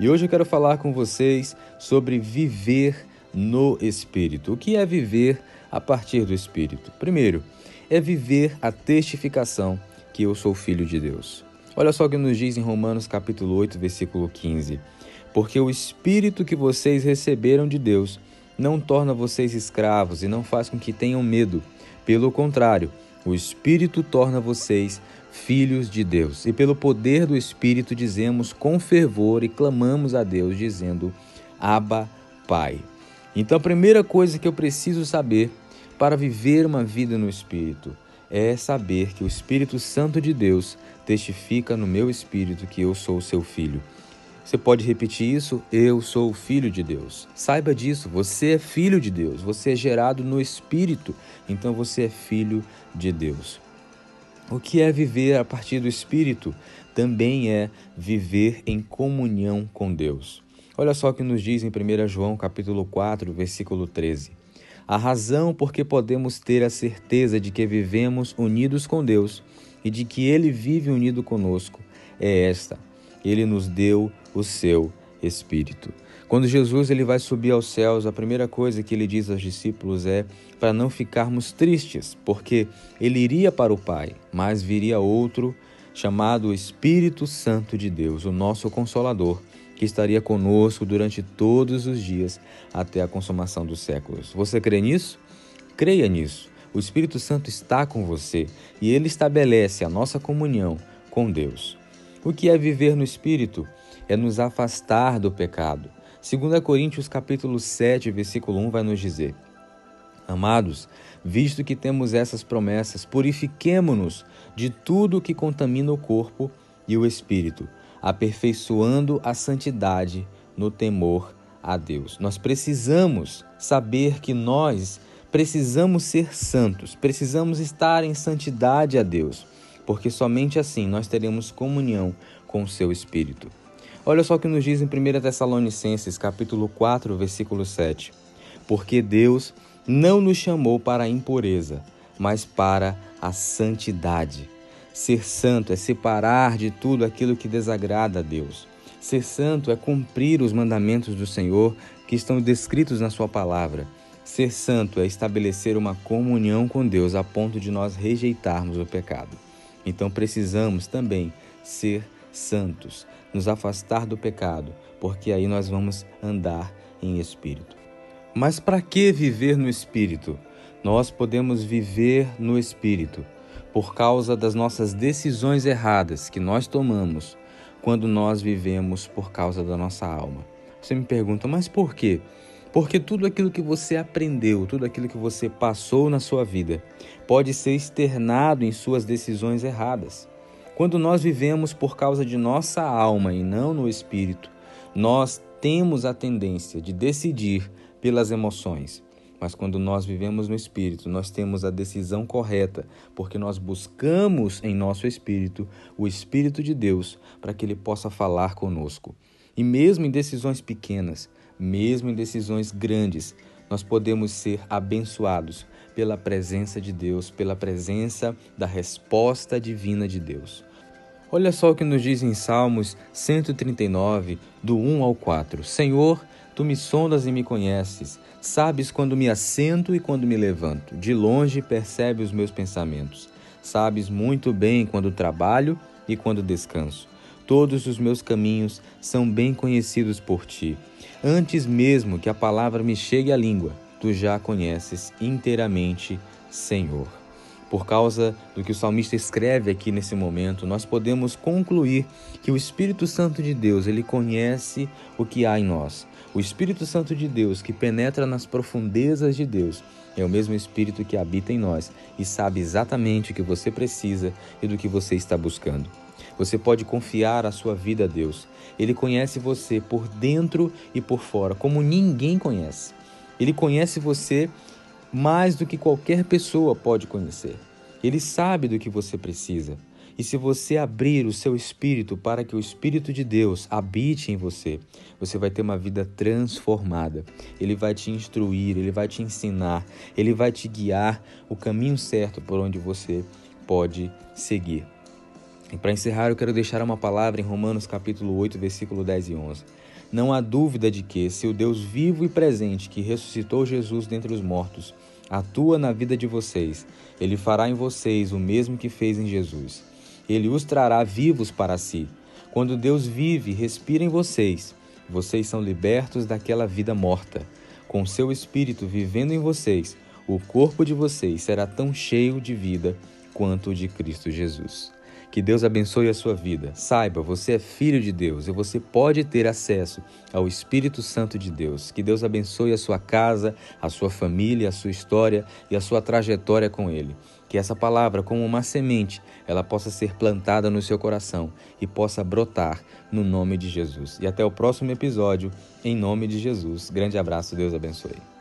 E hoje eu quero falar com vocês sobre viver no Espírito. O que é viver a partir do Espírito? Primeiro, é viver a testificação que eu sou filho de Deus. Olha só o que nos diz em Romanos capítulo 8, versículo 15. Porque o Espírito que vocês receberam de Deus não torna vocês escravos e não faz com que tenham medo. Pelo contrário, o Espírito torna vocês filhos de Deus. E pelo poder do Espírito dizemos com fervor e clamamos a Deus, dizendo: Abba, Pai. Então a primeira coisa que eu preciso saber para viver uma vida no Espírito é saber que o Espírito Santo de Deus testifica no meu espírito que eu sou seu filho. Você pode repetir isso? Eu sou filho de Deus. Saiba disso, você é filho de Deus, você é gerado no Espírito, então você é filho de Deus. O que é viver a partir do Espírito? Também é viver em comunhão com Deus. Olha só o que nos diz em 1 João capítulo 4, versículo 13. A razão por que podemos ter a certeza de que vivemos unidos com Deus e de que Ele vive unido conosco é esta: Ele nos deu o seu Espírito. Quando Jesus ele vai subir aos céus, a primeira coisa que ele diz aos discípulos é para não ficarmos tristes, porque ele iria para o Pai, mas viria outro chamado Espírito Santo de Deus, o nosso consolador, que estaria conosco durante todos os dias até a consumação dos séculos. Você crê nisso? Creia nisso. O Espírito Santo está com você e ele estabelece a nossa comunhão com Deus. O que é viver no Espírito? É nos afastar do pecado 2 Coríntios capítulo 7, versículo 1 vai nos dizer: Amados, visto que temos essas promessas, purifiquemo-nos de tudo que contamina o corpo e o espírito, aperfeiçoando a santidade no temor a Deus. Nós precisamos saber que nós precisamos ser santos, precisamos estar em santidade a Deus, porque somente assim nós teremos comunhão com o seu espírito. Olha só o que nos diz em 1 Tessalonicenses, capítulo 4, versículo 7. Porque Deus não nos chamou para a impureza, mas para a santidade. Ser santo é separar de tudo aquilo que desagrada a Deus. Ser santo é cumprir os mandamentos do Senhor que estão descritos na Sua palavra. Ser santo é estabelecer uma comunhão com Deus a ponto de nós rejeitarmos o pecado. Então precisamos também ser santos, nos afastar do pecado, porque aí nós vamos andar em espírito. Mas para que viver no espírito? Nós podemos viver no espírito por causa das nossas decisões erradas que nós tomamos quando nós vivemos por causa da nossa alma. Você me pergunta, mas por quê? Porque tudo aquilo que você aprendeu, tudo aquilo que você passou na sua vida, pode ser externado em suas decisões erradas. Quando nós vivemos por causa de nossa alma e não no espírito, nós temos a tendência de decidir pelas emoções. Mas quando nós vivemos no espírito, nós temos a decisão correta, porque nós buscamos em nosso espírito o espírito de Deus para que ele possa falar conosco. E mesmo em decisões pequenas, mesmo em decisões grandes, nós podemos ser abençoados pela presença de Deus, pela presença da resposta divina de Deus. Olha só o que nos diz em Salmos 139, do 1 ao 4. Senhor, tu me sondas e me conheces, sabes quando me assento e quando me levanto. De longe percebe os meus pensamentos. Sabes muito bem quando trabalho e quando descanso. Todos os meus caminhos são bem conhecidos por ti. Antes mesmo que a palavra me chegue à língua, tu já conheces inteiramente, Senhor. Por causa do que o salmista escreve aqui nesse momento, nós podemos concluir que o Espírito Santo de Deus, ele conhece o que há em nós. O Espírito Santo de Deus, que penetra nas profundezas de Deus, é o mesmo Espírito que habita em nós e sabe exatamente o que você precisa e do que você está buscando. Você pode confiar a sua vida a Deus. Ele conhece você por dentro e por fora, como ninguém conhece. Ele conhece você mais do que qualquer pessoa pode conhecer. Ele sabe do que você precisa. E se você abrir o seu espírito para que o Espírito de Deus habite em você, você vai ter uma vida transformada. Ele vai te instruir, ele vai te ensinar, ele vai te guiar o caminho certo por onde você pode seguir. E para encerrar, eu quero deixar uma palavra em Romanos capítulo 8, versículo 10 e 11. Não há dúvida de que, se o Deus vivo e presente que ressuscitou Jesus dentre os mortos atua na vida de vocês, ele fará em vocês o mesmo que fez em Jesus. Ele os trará vivos para si. Quando Deus vive respira em vocês, vocês são libertos daquela vida morta. Com seu espírito vivendo em vocês, o corpo de vocês será tão cheio de vida quanto o de Cristo Jesus. Que Deus abençoe a sua vida. Saiba, você é filho de Deus e você pode ter acesso ao Espírito Santo de Deus. Que Deus abençoe a sua casa, a sua família, a sua história e a sua trajetória com Ele. Que essa palavra, como uma semente, ela possa ser plantada no seu coração e possa brotar no nome de Jesus. E até o próximo episódio, em nome de Jesus. Grande abraço, Deus abençoe.